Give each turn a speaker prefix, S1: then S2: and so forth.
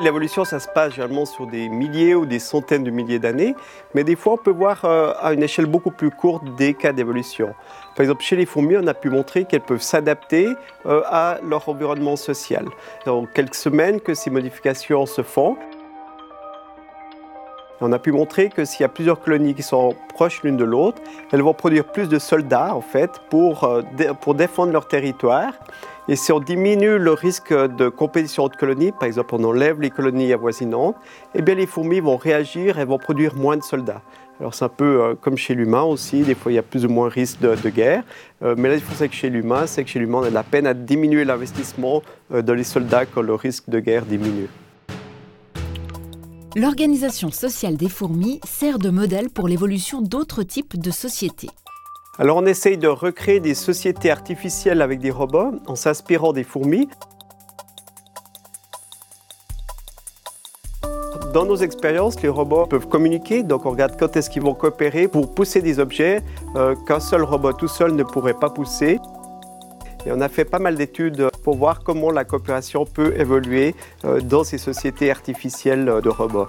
S1: l'évolution, ça se passe généralement sur des milliers ou des centaines de milliers d'années, mais des fois, on peut voir euh, à une échelle beaucoup plus courte des cas d'évolution. Par exemple, chez les fourmis, on a pu montrer qu'elles peuvent s'adapter euh, à leur environnement social. Dans quelques semaines que ces modifications se font. On a pu montrer que s'il y a plusieurs colonies qui sont proches l'une de l'autre, elles vont produire plus de soldats en fait pour, euh, pour défendre leur territoire. Et si on diminue le risque de compétition de colonies, par exemple on enlève les colonies avoisinantes, eh bien les fourmis vont réagir et vont produire moins de soldats. Alors c'est un peu euh, comme chez l'humain aussi, des fois il y a plus ou moins risque de, guerre. Euh, mais la différence avec chez l'humain, c'est que chez l'humain on a de la peine à diminuer l'investissement dans les soldats quand le risque de guerre diminue.
S2: L'organisation sociale des fourmis sert de modèle pour l'évolution d'autres types de sociétés.
S1: Alors on essaye de recréer des sociétés artificielles avec des robots en s'inspirant des fourmis. Dans nos expériences, les robots peuvent communiquer, donc on regarde quand est-ce qu'ils vont coopérer pour pousser des objets euh, qu'un seul robot tout seul ne pourrait pas pousser. Et on a fait pas mal d'études pour voir comment la coopération peut évoluer euh, dans ces sociétés artificielles de robots.